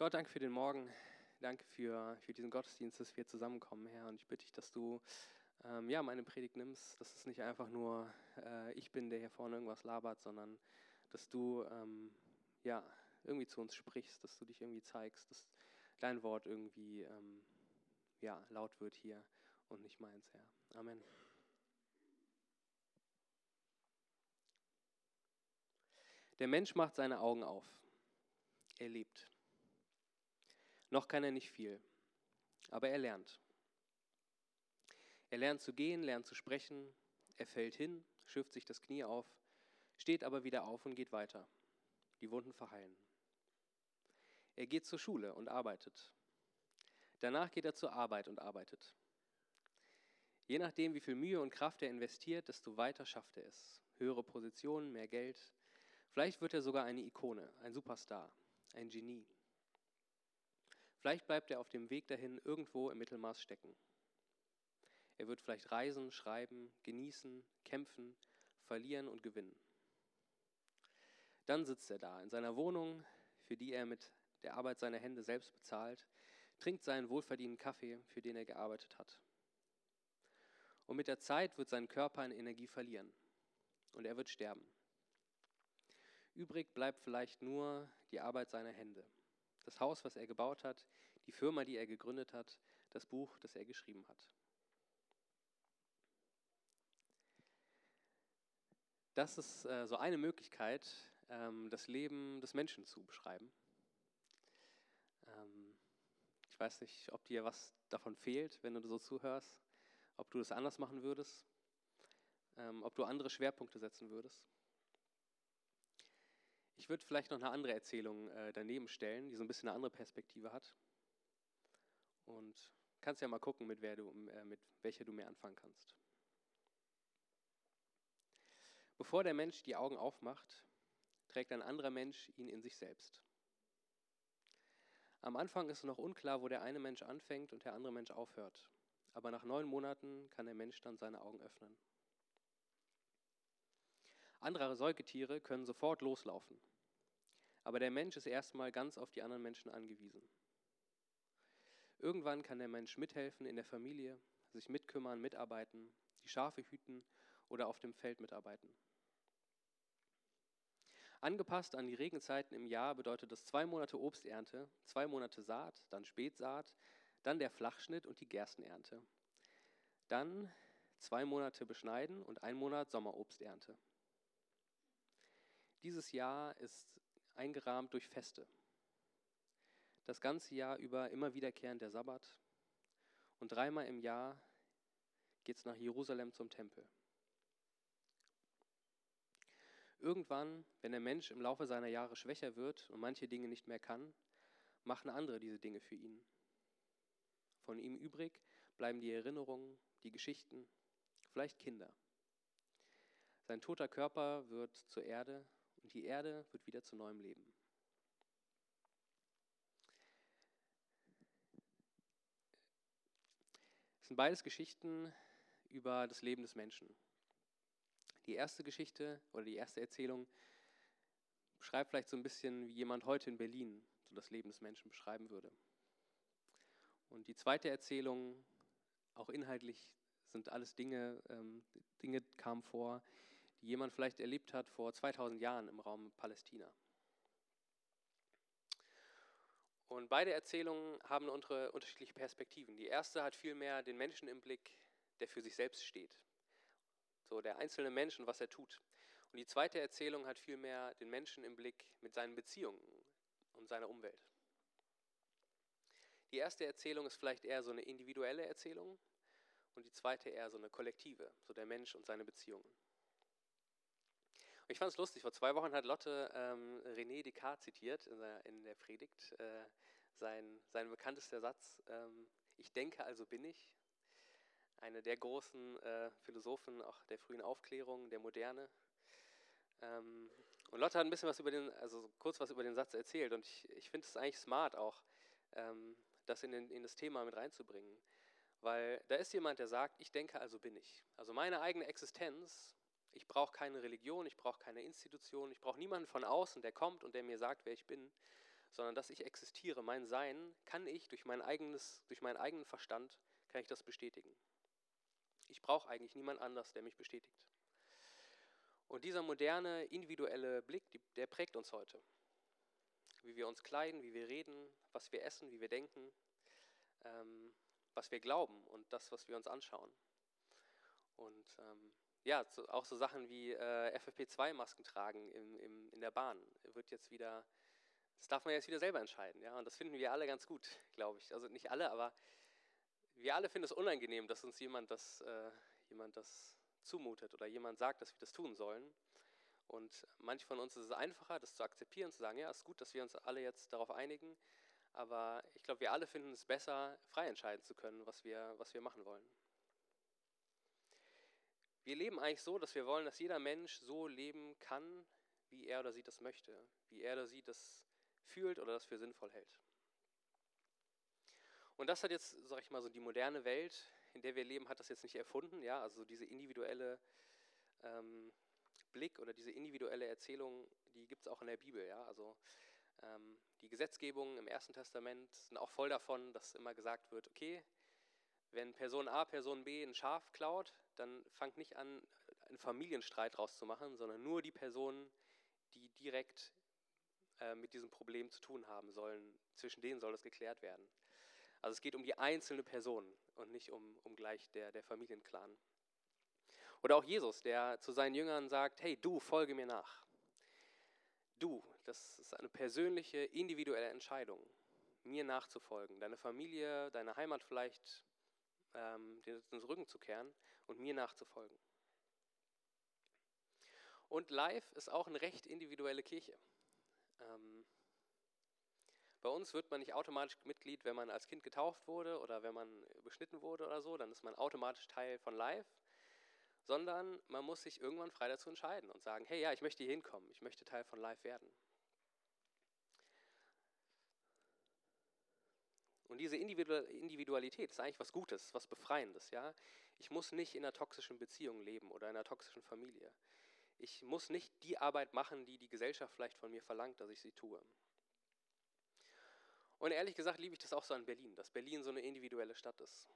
Gott, danke für den Morgen. Danke für, für diesen Gottesdienst, dass wir zusammenkommen, Herr. Und ich bitte dich, dass du ähm, ja, meine Predigt nimmst, dass es nicht einfach nur äh, ich bin, der hier vorne irgendwas labert, sondern dass du ähm, ja, irgendwie zu uns sprichst, dass du dich irgendwie zeigst, dass dein Wort irgendwie ähm, ja, laut wird hier und nicht meins, Herr. Amen. Der Mensch macht seine Augen auf. Er lebt. Noch kann er nicht viel, aber er lernt. Er lernt zu gehen, lernt zu sprechen, er fällt hin, schürft sich das Knie auf, steht aber wieder auf und geht weiter. Die Wunden verheilen. Er geht zur Schule und arbeitet. Danach geht er zur Arbeit und arbeitet. Je nachdem, wie viel Mühe und Kraft er investiert, desto weiter schafft er es. Höhere Positionen, mehr Geld. Vielleicht wird er sogar eine Ikone, ein Superstar, ein Genie. Vielleicht bleibt er auf dem Weg dahin irgendwo im Mittelmaß stecken. Er wird vielleicht reisen, schreiben, genießen, kämpfen, verlieren und gewinnen. Dann sitzt er da in seiner Wohnung, für die er mit der Arbeit seiner Hände selbst bezahlt, trinkt seinen wohlverdienten Kaffee, für den er gearbeitet hat. Und mit der Zeit wird sein Körper an Energie verlieren und er wird sterben. Übrig bleibt vielleicht nur die Arbeit seiner Hände das Haus, was er gebaut hat, die Firma, die er gegründet hat, das Buch, das er geschrieben hat. Das ist äh, so eine Möglichkeit, ähm, das Leben des Menschen zu beschreiben. Ähm, ich weiß nicht, ob dir was davon fehlt, wenn du so zuhörst, ob du das anders machen würdest, ähm, ob du andere Schwerpunkte setzen würdest. Ich würde vielleicht noch eine andere Erzählung äh, daneben stellen, die so ein bisschen eine andere Perspektive hat. Und kannst ja mal gucken, mit, wer du, äh, mit welcher du mehr anfangen kannst. Bevor der Mensch die Augen aufmacht, trägt ein anderer Mensch ihn in sich selbst. Am Anfang ist noch unklar, wo der eine Mensch anfängt und der andere Mensch aufhört. Aber nach neun Monaten kann der Mensch dann seine Augen öffnen. Andere Säugetiere können sofort loslaufen. Aber der Mensch ist erstmal ganz auf die anderen Menschen angewiesen. Irgendwann kann der Mensch mithelfen in der Familie, sich mitkümmern, mitarbeiten, die Schafe hüten oder auf dem Feld mitarbeiten. Angepasst an die Regenzeiten im Jahr bedeutet das zwei Monate Obsternte, zwei Monate Saat, dann Spätsaat, dann der Flachschnitt und die Gerstenernte. Dann zwei Monate Beschneiden und ein Monat Sommerobsternte. Dieses Jahr ist eingerahmt durch Feste. Das ganze Jahr über immer wiederkehrend der Sabbat. Und dreimal im Jahr geht es nach Jerusalem zum Tempel. Irgendwann, wenn der Mensch im Laufe seiner Jahre schwächer wird und manche Dinge nicht mehr kann, machen andere diese Dinge für ihn. Von ihm übrig bleiben die Erinnerungen, die Geschichten, vielleicht Kinder. Sein toter Körper wird zur Erde und die Erde wird wieder zu neuem Leben. Sind beides Geschichten über das Leben des Menschen. Die erste Geschichte oder die erste Erzählung beschreibt vielleicht so ein bisschen, wie jemand heute in Berlin so das Leben des Menschen beschreiben würde. Und die zweite Erzählung, auch inhaltlich, sind alles Dinge, ähm, Dinge kamen vor, die jemand vielleicht erlebt hat vor 2000 Jahren im Raum Palästina. Und beide Erzählungen haben unsere unterschiedliche Perspektiven. Die erste hat vielmehr den Menschen im Blick, der für sich selbst steht. So der einzelne Mensch und was er tut. Und die zweite Erzählung hat vielmehr den Menschen im Blick mit seinen Beziehungen und seiner Umwelt. Die erste Erzählung ist vielleicht eher so eine individuelle Erzählung und die zweite eher so eine kollektive, so der Mensch und seine Beziehungen. Ich fand es lustig, vor zwei Wochen hat Lotte ähm, René Descartes zitiert in der, in der Predigt. Äh, sein, sein bekanntester Satz, ähm, ich denke, also bin ich. Eine der großen äh, Philosophen auch der frühen Aufklärung, der Moderne. Ähm, und Lotte hat ein bisschen was über den, also kurz was über den Satz erzählt. Und ich, ich finde es eigentlich smart auch, ähm, das in, den, in das Thema mit reinzubringen. Weil da ist jemand, der sagt, ich denke, also bin ich. Also meine eigene Existenz ich brauche keine Religion, ich brauche keine Institution, ich brauche niemanden von außen, der kommt und der mir sagt, wer ich bin, sondern dass ich existiere, mein Sein, kann ich durch, mein eigenes, durch meinen eigenen Verstand, kann ich das bestätigen. Ich brauche eigentlich niemand anders, der mich bestätigt. Und dieser moderne, individuelle Blick, der prägt uns heute. Wie wir uns kleiden, wie wir reden, was wir essen, wie wir denken, ähm, was wir glauben und das, was wir uns anschauen. Und ähm, ja, so, auch so Sachen wie äh, FFP2-Masken tragen im, im, in der Bahn wird jetzt wieder, das darf man jetzt wieder selber entscheiden. Ja? Und das finden wir alle ganz gut, glaube ich. Also nicht alle, aber wir alle finden es unangenehm, dass uns jemand das, äh, jemand das zumutet oder jemand sagt, dass wir das tun sollen. Und manch von uns ist es einfacher, das zu akzeptieren, zu sagen, ja, es ist gut, dass wir uns alle jetzt darauf einigen. Aber ich glaube, wir alle finden es besser, frei entscheiden zu können, was wir, was wir machen wollen. Wir leben eigentlich so, dass wir wollen, dass jeder Mensch so leben kann, wie er oder sie das möchte, wie er oder sie das fühlt oder das für sinnvoll hält. Und das hat jetzt, sag ich mal, so die moderne Welt, in der wir leben, hat das jetzt nicht erfunden, ja, also diese individuelle ähm, Blick oder diese individuelle Erzählung, die gibt es auch in der Bibel, ja, also ähm, die Gesetzgebungen im Ersten Testament sind auch voll davon, dass immer gesagt wird, okay, wenn Person A Person B ein Schaf klaut, dann fangt nicht an, einen Familienstreit draus zu machen, sondern nur die Personen, die direkt äh, mit diesem Problem zu tun haben sollen, zwischen denen soll das geklärt werden. Also es geht um die einzelne Person und nicht um, um gleich der, der Familienclan. Oder auch Jesus, der zu seinen Jüngern sagt, hey, du, folge mir nach. Du, das ist eine persönliche, individuelle Entscheidung, mir nachzufolgen. Deine Familie, deine Heimat vielleicht ähm, den Rücken zu kehren und mir nachzufolgen. Und Live ist auch eine recht individuelle Kirche. Ähm, bei uns wird man nicht automatisch Mitglied, wenn man als Kind getauft wurde oder wenn man beschnitten wurde oder so, dann ist man automatisch Teil von Live, sondern man muss sich irgendwann frei dazu entscheiden und sagen, hey, ja, ich möchte hier hinkommen, ich möchte Teil von Live werden. Und diese Individualität ist eigentlich was Gutes, was Befreiendes. Ja? Ich muss nicht in einer toxischen Beziehung leben oder in einer toxischen Familie. Ich muss nicht die Arbeit machen, die die Gesellschaft vielleicht von mir verlangt, dass ich sie tue. Und ehrlich gesagt liebe ich das auch so an Berlin, dass Berlin so eine individuelle Stadt ist.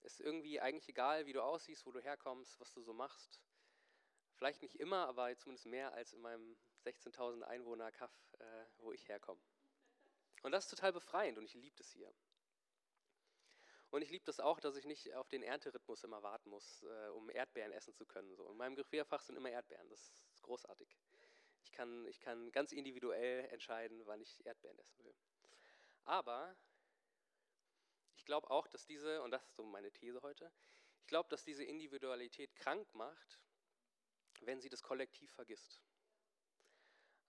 Es ist irgendwie eigentlich egal, wie du aussiehst, wo du herkommst, was du so machst. Vielleicht nicht immer, aber zumindest mehr als in meinem 16.000 Einwohner Kaff, äh, wo ich herkomme. Und das ist total befreiend und ich liebe das hier. Und ich liebe das auch, dass ich nicht auf den Ernterhythmus immer warten muss, äh, um Erdbeeren essen zu können. So. In meinem Gefrierfach sind immer Erdbeeren, das ist großartig. Ich kann, ich kann ganz individuell entscheiden, wann ich Erdbeeren essen will. Aber ich glaube auch, dass diese, und das ist so meine These heute, ich glaube, dass diese Individualität krank macht, wenn sie das Kollektiv vergisst.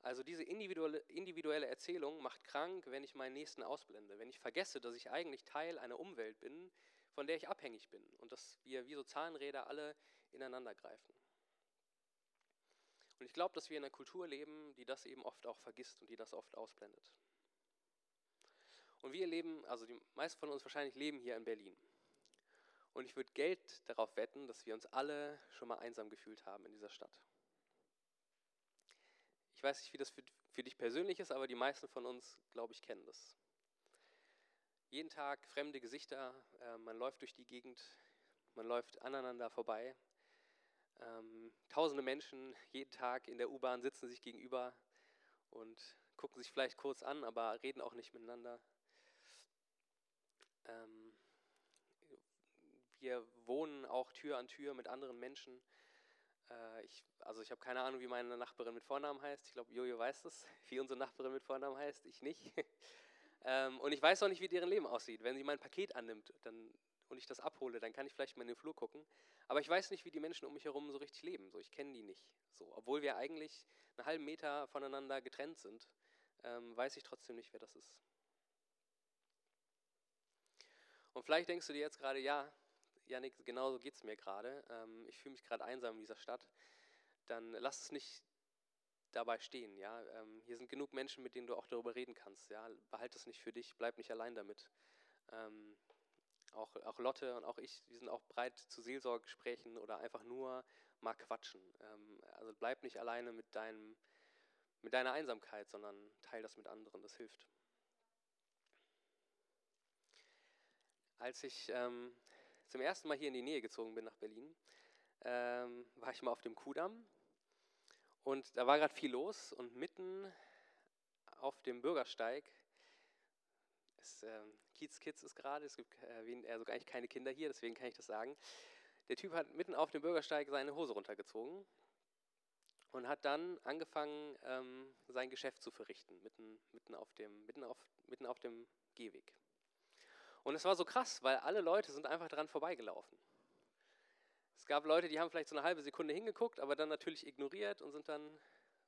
Also diese individuelle, individuelle Erzählung macht krank, wenn ich meinen Nächsten ausblende, wenn ich vergesse, dass ich eigentlich Teil einer Umwelt bin, von der ich abhängig bin und dass wir wie so Zahnräder alle ineinander greifen. Und ich glaube, dass wir in einer Kultur leben, die das eben oft auch vergisst und die das oft ausblendet. Und wir leben, also die meisten von uns wahrscheinlich leben hier in Berlin. Und ich würde Geld darauf wetten, dass wir uns alle schon mal einsam gefühlt haben in dieser Stadt. Ich weiß nicht, wie das für, für dich persönlich ist, aber die meisten von uns, glaube ich, kennen das. Jeden Tag fremde Gesichter, äh, man läuft durch die Gegend, man läuft aneinander vorbei. Ähm, tausende Menschen jeden Tag in der U-Bahn sitzen sich gegenüber und gucken sich vielleicht kurz an, aber reden auch nicht miteinander. Ähm, wir wohnen auch Tür an Tür mit anderen Menschen äh, ich, also ich habe keine Ahnung, wie meine Nachbarin mit Vornamen heißt. Ich glaube, Jojo weiß das, wie unsere Nachbarin mit Vornamen heißt. Ich nicht. ähm, und ich weiß auch nicht, wie deren Leben aussieht. Wenn sie mein Paket annimmt dann, und ich das abhole, dann kann ich vielleicht mal in den Flur gucken. Aber ich weiß nicht, wie die Menschen um mich herum so richtig leben. So, ich kenne die nicht. So, obwohl wir eigentlich einen halben Meter voneinander getrennt sind, ähm, weiß ich trotzdem nicht, wer das ist. Und vielleicht denkst du dir jetzt gerade, ja, Janik, genau so geht es mir gerade. Ähm, ich fühle mich gerade einsam in dieser Stadt. Dann lass es nicht dabei stehen. Ja? Ähm, hier sind genug Menschen, mit denen du auch darüber reden kannst. Ja? Behalte es nicht für dich, bleib nicht allein damit. Ähm, auch, auch Lotte und auch ich, wir sind auch bereit zu Seelsorgegesprächen oder einfach nur mal quatschen. Ähm, also bleib nicht alleine mit deinem, mit deiner Einsamkeit, sondern teil das mit anderen, das hilft. Als ich ähm, zum ersten Mal hier in die Nähe gezogen bin nach Berlin, ähm, war ich mal auf dem Kudamm und da war gerade viel los und mitten auf dem Bürgersteig, ist, äh, Kiez Kids ist gerade, es gibt äh, also eigentlich keine Kinder hier, deswegen kann ich das sagen. Der Typ hat mitten auf dem Bürgersteig seine Hose runtergezogen und hat dann angefangen, ähm, sein Geschäft zu verrichten, mitten, mitten, auf dem, mitten, auf, mitten auf dem Gehweg. Und es war so krass, weil alle Leute sind einfach dran vorbeigelaufen. Es gab Leute, die haben vielleicht so eine halbe Sekunde hingeguckt, aber dann natürlich ignoriert und sind dann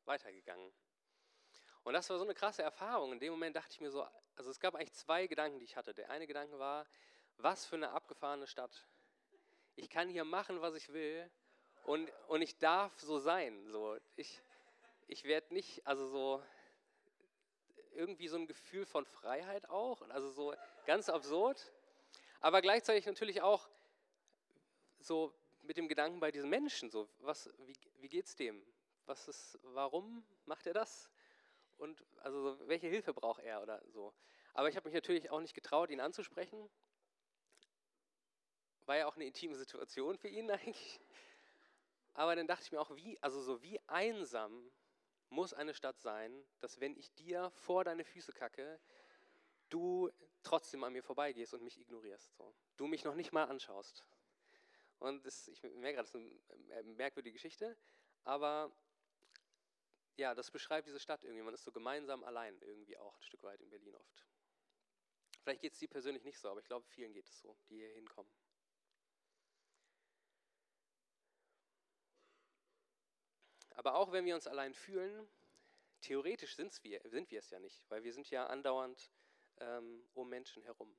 weitergegangen. Und das war so eine krasse Erfahrung. In dem Moment dachte ich mir so, also es gab eigentlich zwei Gedanken, die ich hatte. Der eine Gedanke war, was für eine abgefahrene Stadt. Ich kann hier machen, was ich will und, und ich darf so sein. So. Ich, ich werde nicht, also so, irgendwie so ein Gefühl von Freiheit auch, also so ganz absurd, aber gleichzeitig natürlich auch so mit dem Gedanken bei diesen Menschen, so, was, wie, wie geht's dem? Was ist, warum macht er das? Und also so, welche Hilfe braucht er oder so. Aber ich habe mich natürlich auch nicht getraut, ihn anzusprechen. War ja auch eine intime Situation für ihn eigentlich. Aber dann dachte ich mir auch, wie, also so wie einsam muss eine Stadt sein, dass wenn ich dir vor deine Füße kacke, du trotzdem an mir vorbeigehst und mich ignorierst. So. Du mich noch nicht mal anschaust. Und das, ich merke gerade, das ist eine merkwürdige Geschichte, aber ja, das beschreibt diese Stadt irgendwie. Man ist so gemeinsam allein irgendwie auch ein Stück weit in Berlin oft. Vielleicht geht es dir persönlich nicht so, aber ich glaube, vielen geht es so, die hier hinkommen. Aber auch wenn wir uns allein fühlen, theoretisch wir, sind wir es ja nicht, weil wir sind ja andauernd ähm, um Menschen herum.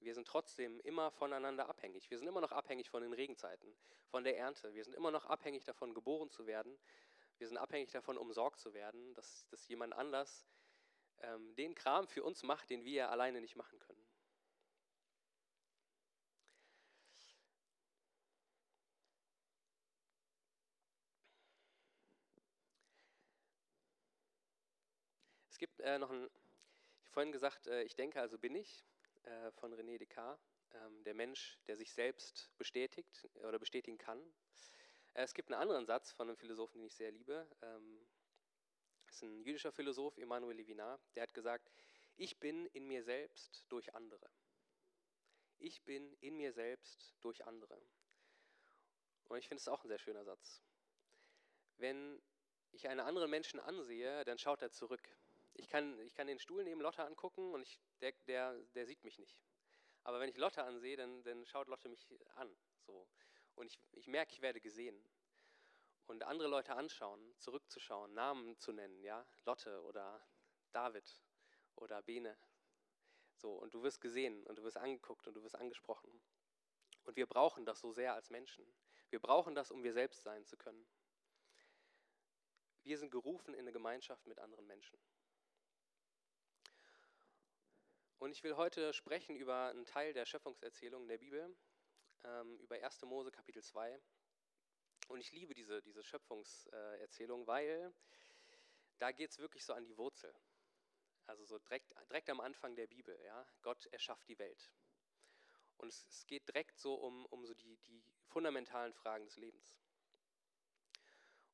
Wir sind trotzdem immer voneinander abhängig. Wir sind immer noch abhängig von den Regenzeiten, von der Ernte. Wir sind immer noch abhängig davon, geboren zu werden. Wir sind abhängig davon, umsorgt zu werden, dass, dass jemand anders ähm, den Kram für uns macht, den wir alleine nicht machen können. Es gibt äh, noch ein, vorhin gesagt, äh, ich denke, also bin ich, äh, von René Descartes, ähm, der Mensch, der sich selbst bestätigt oder bestätigen kann. Äh, es gibt einen anderen Satz von einem Philosophen, den ich sehr liebe. Ähm, das ist ein jüdischer Philosoph, Emmanuel Levinas, der hat gesagt, ich bin in mir selbst durch andere. Ich bin in mir selbst durch andere. Und ich finde es auch ein sehr schöner Satz. Wenn ich einen anderen Menschen ansehe, dann schaut er zurück. Ich kann, ich kann den Stuhl neben Lotte angucken und ich, der, der, der sieht mich nicht. Aber wenn ich Lotte ansehe, dann, dann schaut Lotte mich an. So. Und ich, ich merke, ich werde gesehen. Und andere Leute anschauen, zurückzuschauen, Namen zu nennen, ja, Lotte oder David oder Bene. So, und du wirst gesehen und du wirst angeguckt und du wirst angesprochen. Und wir brauchen das so sehr als Menschen. Wir brauchen das, um wir selbst sein zu können. Wir sind gerufen in eine Gemeinschaft mit anderen Menschen. Und ich will heute sprechen über einen Teil der Schöpfungserzählung der Bibel, ähm, über 1. Mose Kapitel 2. Und ich liebe diese, diese Schöpfungserzählung, weil da geht es wirklich so an die Wurzel. Also so direkt, direkt am Anfang der Bibel. Ja? Gott erschafft die Welt. Und es, es geht direkt so um, um so die, die fundamentalen Fragen des Lebens.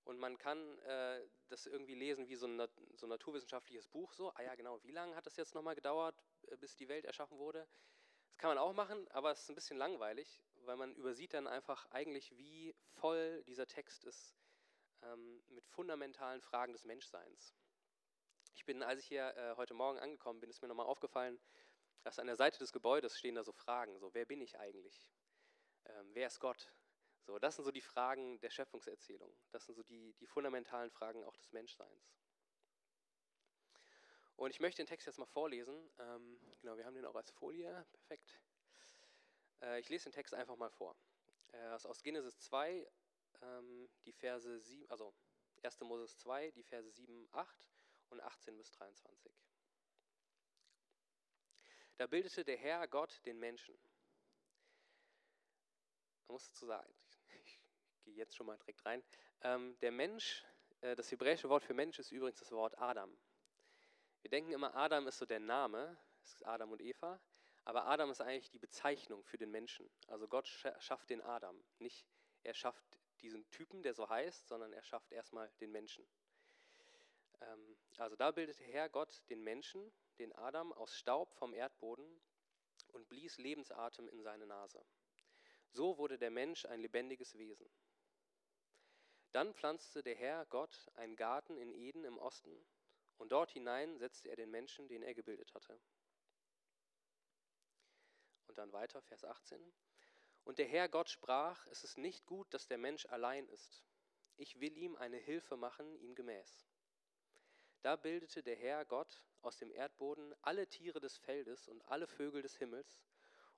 Und man kann äh, das irgendwie lesen wie so ein, so ein naturwissenschaftliches Buch. So, ah ja, genau, wie lange hat das jetzt nochmal gedauert, äh, bis die Welt erschaffen wurde? Das kann man auch machen, aber es ist ein bisschen langweilig, weil man übersieht dann einfach eigentlich, wie voll dieser Text ist ähm, mit fundamentalen Fragen des Menschseins. Ich bin, als ich hier äh, heute Morgen angekommen bin, ist mir nochmal aufgefallen, dass an der Seite des Gebäudes stehen da so Fragen, so wer bin ich eigentlich? Ähm, wer ist Gott? So, das sind so die Fragen der Schöpfungserzählung. Das sind so die, die fundamentalen Fragen auch des Menschseins. Und ich möchte den Text jetzt mal vorlesen. Ähm, genau, wir haben den auch als Folie. Perfekt. Äh, ich lese den Text einfach mal vor. Äh, ist aus Genesis 2, ähm, die Verse 7, also 1. Moses 2, die Verse 7, 8 und 18 bis 23. Da bildete der Herr Gott den Menschen. Man muss dazu sagen, gehe jetzt schon mal direkt rein. Ähm, der Mensch äh, das hebräische Wort für Mensch ist übrigens das Wort Adam. Wir denken immer, Adam ist so der Name, es ist Adam und Eva, aber Adam ist eigentlich die Bezeichnung für den Menschen. Also Gott schafft den Adam. Nicht er schafft diesen Typen, der so heißt, sondern er schafft erstmal den Menschen. Ähm, also da bildete Herr Gott den Menschen, den Adam, aus Staub vom Erdboden und blies Lebensatem in seine Nase. So wurde der Mensch ein lebendiges Wesen. Dann pflanzte der Herr Gott einen Garten in Eden im Osten, und dort hinein setzte er den Menschen, den er gebildet hatte. Und dann weiter, Vers 18. Und der Herr Gott sprach, es ist nicht gut, dass der Mensch allein ist. Ich will ihm eine Hilfe machen, ihm gemäß. Da bildete der Herr Gott aus dem Erdboden alle Tiere des Feldes und alle Vögel des Himmels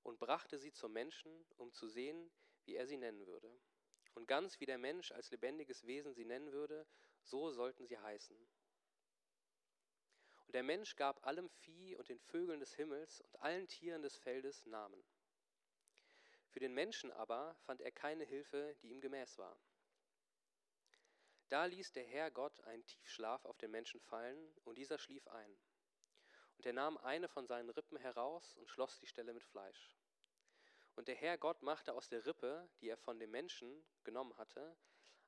und brachte sie zum Menschen, um zu sehen, wie er sie nennen würde. Und ganz wie der Mensch als lebendiges Wesen sie nennen würde, so sollten sie heißen. Und der Mensch gab allem Vieh und den Vögeln des Himmels und allen Tieren des Feldes Namen. Für den Menschen aber fand er keine Hilfe, die ihm gemäß war. Da ließ der Herr Gott einen Tiefschlaf auf den Menschen fallen, und dieser schlief ein. Und er nahm eine von seinen Rippen heraus und schloss die Stelle mit Fleisch. Und der Herr Gott machte aus der Rippe, die er von dem Menschen genommen hatte,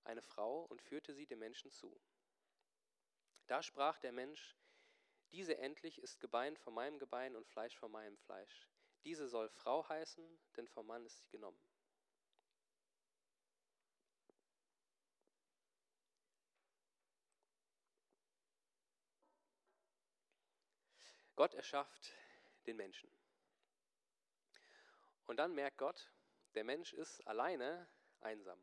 eine Frau und führte sie dem Menschen zu. Da sprach der Mensch, diese endlich ist Gebein von meinem Gebein und Fleisch von meinem Fleisch. Diese soll Frau heißen, denn vom Mann ist sie genommen. Gott erschafft den Menschen. Und dann merkt Gott, der Mensch ist alleine einsam.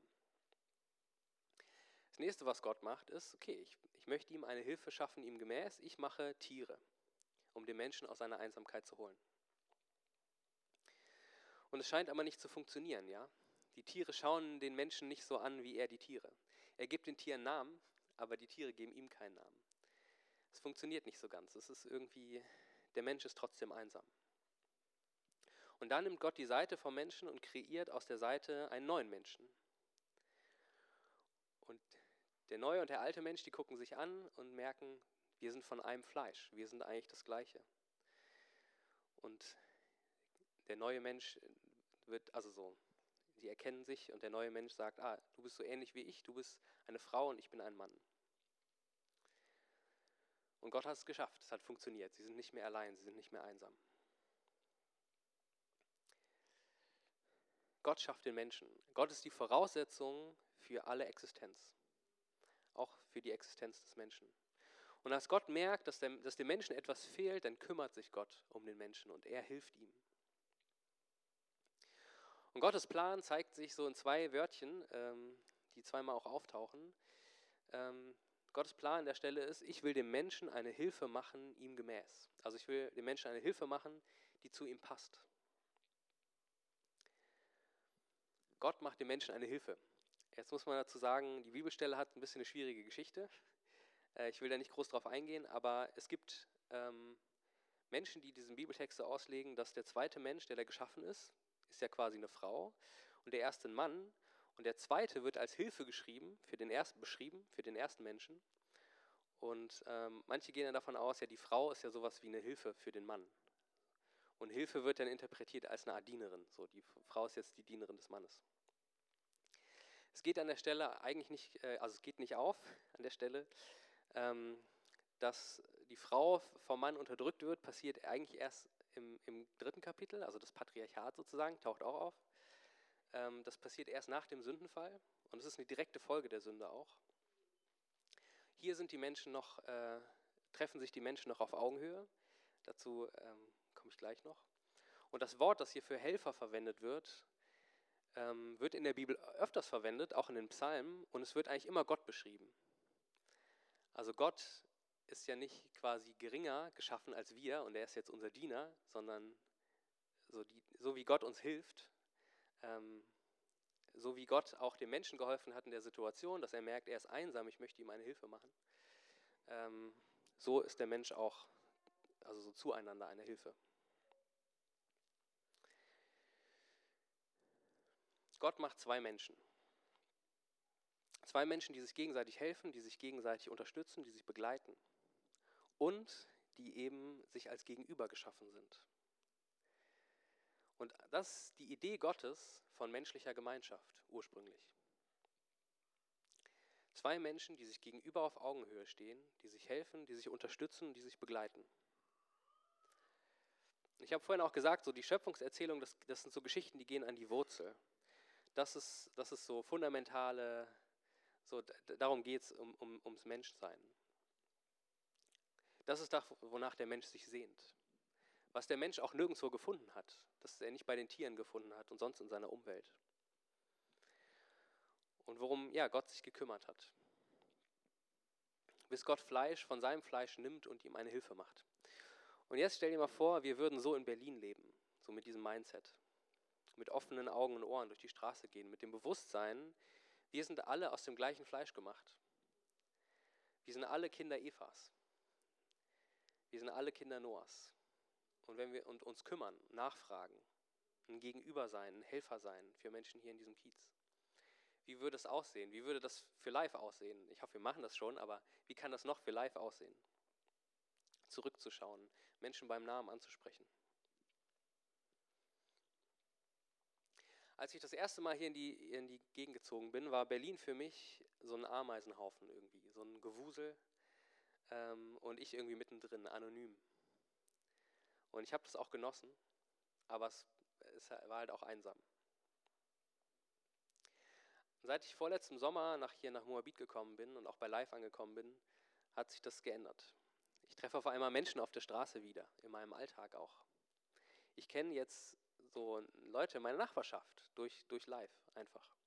Das nächste, was Gott macht, ist, okay, ich, ich möchte ihm eine Hilfe schaffen, ihm gemäß, ich mache Tiere, um den Menschen aus seiner Einsamkeit zu holen. Und es scheint aber nicht zu funktionieren, ja? Die Tiere schauen den Menschen nicht so an wie er die Tiere. Er gibt den Tieren Namen, aber die Tiere geben ihm keinen Namen. Es funktioniert nicht so ganz. Es ist irgendwie, der Mensch ist trotzdem einsam. Und dann nimmt Gott die Seite vom Menschen und kreiert aus der Seite einen neuen Menschen. Und der neue und der alte Mensch, die gucken sich an und merken, wir sind von einem Fleisch, wir sind eigentlich das Gleiche. Und der neue Mensch wird also so, sie erkennen sich und der neue Mensch sagt, ah, du bist so ähnlich wie ich, du bist eine Frau und ich bin ein Mann. Und Gott hat es geschafft, es hat funktioniert. Sie sind nicht mehr allein, sie sind nicht mehr einsam. Gott schafft den Menschen. Gott ist die Voraussetzung für alle Existenz, auch für die Existenz des Menschen. Und als Gott merkt, dass, der, dass dem Menschen etwas fehlt, dann kümmert sich Gott um den Menschen und er hilft ihm. Und Gottes Plan zeigt sich so in zwei Wörtchen, ähm, die zweimal auch auftauchen. Ähm, Gottes Plan an der Stelle ist, ich will dem Menschen eine Hilfe machen, ihm gemäß. Also ich will dem Menschen eine Hilfe machen, die zu ihm passt. Gott macht dem Menschen eine Hilfe. Jetzt muss man dazu sagen, die Bibelstelle hat ein bisschen eine schwierige Geschichte. Äh, ich will da nicht groß drauf eingehen, aber es gibt ähm, Menschen, die diesen Bibeltext so auslegen, dass der zweite Mensch, der da geschaffen ist, ist ja quasi eine Frau und der erste ein Mann und der zweite wird als Hilfe geschrieben, für den ersten beschrieben, für den ersten Menschen. Und ähm, manche gehen dann davon aus, ja, die Frau ist ja sowas wie eine Hilfe für den Mann. Und Hilfe wird dann interpretiert als eine Art Dienerin. So, die Frau ist jetzt die Dienerin des Mannes. Es geht an der Stelle eigentlich nicht, äh, also es geht nicht auf an der Stelle, ähm, dass die Frau vom Mann unterdrückt wird, passiert eigentlich erst im, im dritten Kapitel, also das Patriarchat sozusagen, taucht auch auf. Ähm, das passiert erst nach dem Sündenfall und es ist eine direkte Folge der Sünde auch. Hier sind die Menschen noch, äh, treffen sich die Menschen noch auf Augenhöhe. Dazu ähm, komme ich gleich noch. Und das Wort, das hier für Helfer verwendet wird, ähm, wird in der Bibel öfters verwendet, auch in den Psalmen, und es wird eigentlich immer Gott beschrieben. Also Gott ist ja nicht quasi geringer geschaffen als wir und er ist jetzt unser Diener, sondern so, die, so wie Gott uns hilft, ähm, so wie Gott auch dem Menschen geholfen hat in der Situation, dass er merkt, er ist einsam, ich möchte ihm eine Hilfe machen, ähm, so ist der Mensch auch, also so zueinander eine Hilfe. Gott macht zwei Menschen. Zwei Menschen, die sich gegenseitig helfen, die sich gegenseitig unterstützen, die sich begleiten und die eben sich als Gegenüber geschaffen sind. Und das ist die Idee Gottes von menschlicher Gemeinschaft ursprünglich. Zwei Menschen, die sich gegenüber auf Augenhöhe stehen, die sich helfen, die sich unterstützen, die sich begleiten. Ich habe vorhin auch gesagt, so die Schöpfungserzählung, das, das sind so Geschichten, die gehen an die Wurzel. Das ist, das ist so fundamentale, so darum geht es um, um, ums Menschsein. Das ist das, wonach der Mensch sich sehnt. Was der Mensch auch nirgendwo gefunden hat, das er nicht bei den Tieren gefunden hat und sonst in seiner Umwelt. Und worum ja, Gott sich gekümmert hat. Bis Gott Fleisch von seinem Fleisch nimmt und ihm eine Hilfe macht. Und jetzt stell dir mal vor, wir würden so in Berlin leben, so mit diesem Mindset. Mit offenen Augen und Ohren durch die Straße gehen, mit dem Bewusstsein, wir sind alle aus dem gleichen Fleisch gemacht. Wir sind alle Kinder Evas. Wir sind alle Kinder Noahs. Und wenn wir uns kümmern, nachfragen, ein Gegenüber sein, ein Helfer sein für Menschen hier in diesem Kiez. Wie würde es aussehen? Wie würde das für live aussehen? Ich hoffe, wir machen das schon, aber wie kann das noch für live aussehen? Zurückzuschauen, Menschen beim Namen anzusprechen. Als ich das erste Mal hier in die, in die Gegend gezogen bin, war Berlin für mich so ein Ameisenhaufen irgendwie, so ein Gewusel ähm, und ich irgendwie mittendrin, anonym. Und ich habe das auch genossen, aber es, es war halt auch einsam. seit ich vorletztem Sommer nach hier nach Moabit gekommen bin und auch bei Live angekommen bin, hat sich das geändert. Ich treffe auf einmal Menschen auf der Straße wieder, in meinem Alltag auch. Ich kenne jetzt so Leute in meiner Nachbarschaft durch, durch Live einfach.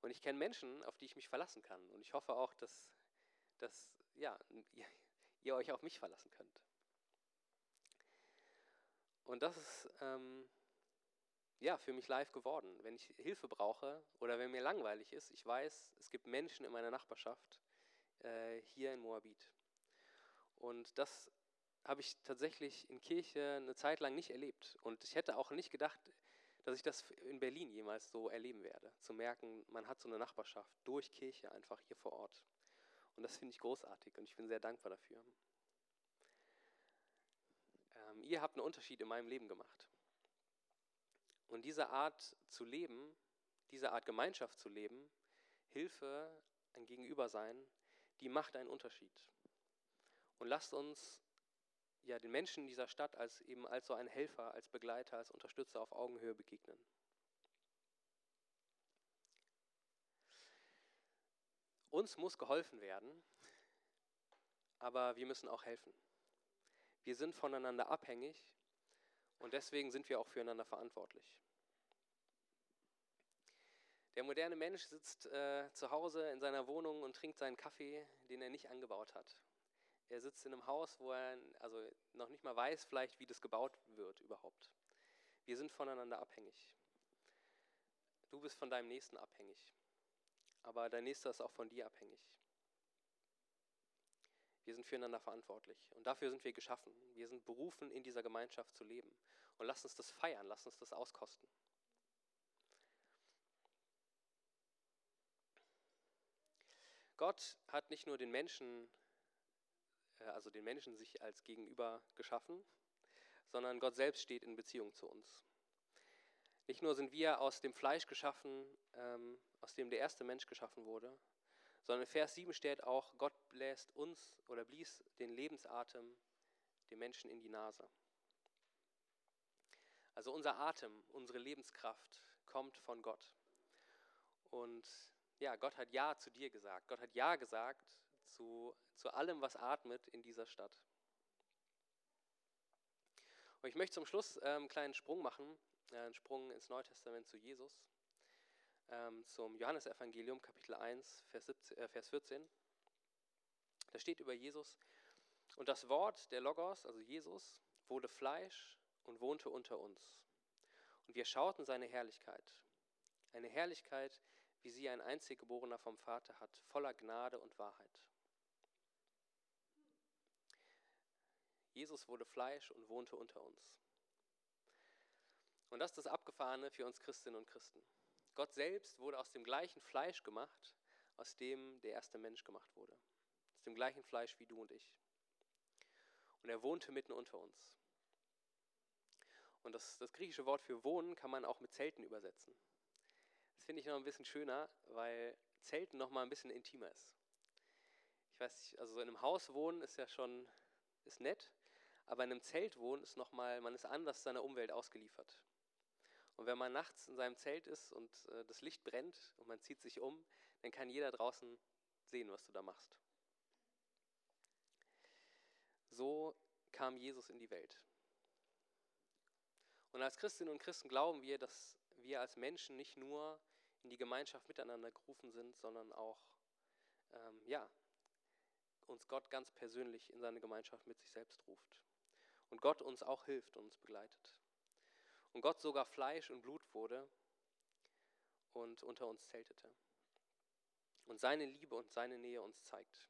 Und ich kenne Menschen, auf die ich mich verlassen kann. Und ich hoffe auch, dass, dass ja, ihr euch auf mich verlassen könnt. Und das ist ähm, ja, für mich live geworden. Wenn ich Hilfe brauche oder wenn mir langweilig ist, ich weiß, es gibt Menschen in meiner Nachbarschaft äh, hier in Moabit. Und das habe ich tatsächlich in Kirche eine Zeit lang nicht erlebt. Und ich hätte auch nicht gedacht, dass ich das in Berlin jemals so erleben werde. Zu merken, man hat so eine Nachbarschaft durch Kirche einfach hier vor Ort. Und das finde ich großartig und ich bin sehr dankbar dafür. Ähm, ihr habt einen Unterschied in meinem Leben gemacht. Und diese Art zu leben, diese Art Gemeinschaft zu leben, Hilfe, ein Gegenübersein, die macht einen Unterschied. Und lasst uns ja, den Menschen dieser Stadt als eben als so ein Helfer, als Begleiter, als Unterstützer auf Augenhöhe begegnen. Uns muss geholfen werden, aber wir müssen auch helfen. Wir sind voneinander abhängig und deswegen sind wir auch füreinander verantwortlich. Der moderne Mensch sitzt äh, zu Hause in seiner Wohnung und trinkt seinen Kaffee, den er nicht angebaut hat. Er sitzt in einem Haus, wo er also noch nicht mal weiß, vielleicht, wie das gebaut wird überhaupt. Wir sind voneinander abhängig. Du bist von deinem Nächsten abhängig. Aber dein Nächster ist auch von dir abhängig. Wir sind füreinander verantwortlich. Und dafür sind wir geschaffen. Wir sind berufen, in dieser Gemeinschaft zu leben. Und lass uns das feiern, lass uns das auskosten. Gott hat nicht nur den Menschen also den Menschen sich als Gegenüber geschaffen, sondern Gott selbst steht in Beziehung zu uns. Nicht nur sind wir aus dem Fleisch geschaffen, ähm, aus dem der erste Mensch geschaffen wurde, sondern in Vers 7 steht auch, Gott bläst uns oder blies den Lebensatem dem Menschen in die Nase. Also unser Atem, unsere Lebenskraft kommt von Gott. Und ja, Gott hat Ja zu dir gesagt. Gott hat Ja gesagt zu, zu allem, was atmet in dieser Stadt. Und ich möchte zum Schluss ähm, einen kleinen Sprung machen, äh, einen Sprung ins Neue Testament zu Jesus, ähm, zum Johannesevangelium, Kapitel 1, Vers, 17, äh, Vers 14. Da steht über Jesus, und das Wort der Logos, also Jesus, wurde Fleisch und wohnte unter uns. Und wir schauten seine Herrlichkeit, eine Herrlichkeit, wie sie ein Einziggeborener vom Vater hat, voller Gnade und Wahrheit. Jesus wurde Fleisch und wohnte unter uns. Und das ist das Abgefahrene für uns Christinnen und Christen. Gott selbst wurde aus dem gleichen Fleisch gemacht, aus dem der erste Mensch gemacht wurde. Aus dem gleichen Fleisch wie du und ich. Und er wohnte mitten unter uns. Und das, das griechische Wort für wohnen kann man auch mit Zelten übersetzen. Das finde ich noch ein bisschen schöner, weil Zelten noch mal ein bisschen intimer ist. Ich weiß nicht, also in einem Haus wohnen ist ja schon ist nett, aber in einem Zelt wohnen ist noch mal, man ist anders seiner Umwelt ausgeliefert. Und wenn man nachts in seinem Zelt ist und äh, das Licht brennt und man zieht sich um, dann kann jeder draußen sehen, was du da machst. So kam Jesus in die Welt. Und als Christinnen und Christen glauben wir, dass wir als Menschen nicht nur in die Gemeinschaft miteinander gerufen sind, sondern auch, ähm, ja, uns Gott ganz persönlich in seine Gemeinschaft mit sich selbst ruft. Und Gott uns auch hilft und uns begleitet. Und Gott sogar Fleisch und Blut wurde und unter uns zeltete. Und seine Liebe und seine Nähe uns zeigt.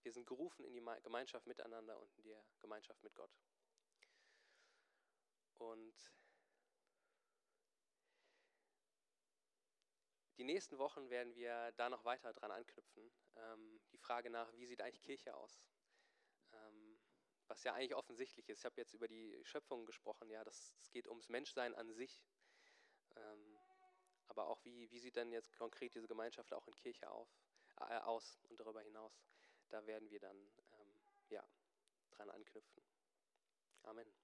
Wir sind gerufen in die Gemeinschaft miteinander und in die Gemeinschaft mit Gott. Und die nächsten Wochen werden wir da noch weiter dran anknüpfen. Ähm, die Frage nach, wie sieht eigentlich Kirche aus? Was ja eigentlich offensichtlich ist. Ich habe jetzt über die Schöpfung gesprochen, ja, das, es geht ums Menschsein an sich. Ähm, aber auch, wie, wie sieht denn jetzt konkret diese Gemeinschaft auch in Kirche auf, äh, aus und darüber hinaus? Da werden wir dann ähm, ja, dran anknüpfen. Amen.